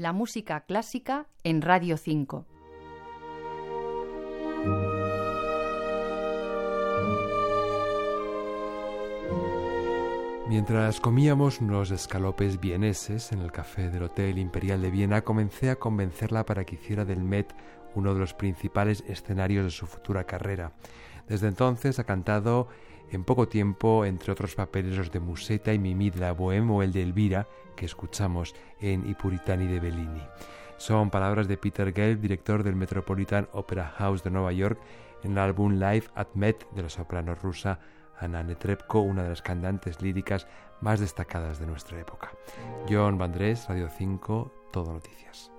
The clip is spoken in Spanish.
La música clásica en Radio 5. Mientras comíamos unos escalopes vieneses en el café del Hotel Imperial de Viena, comencé a convencerla para que hiciera del Met uno de los principales escenarios de su futura carrera. Desde entonces ha cantado en poco tiempo, entre otros papeles, los de Musetta y Mimi de la Bohème o el de Elvira, que escuchamos en I Puritani de Bellini. Son palabras de Peter Gelb, director del Metropolitan Opera House de Nueva York, en el álbum Live at Met de la soprano rusa Anna Netrebko, una de las cantantes líricas más destacadas de nuestra época. John Vandrés, Radio 5, Todo Noticias.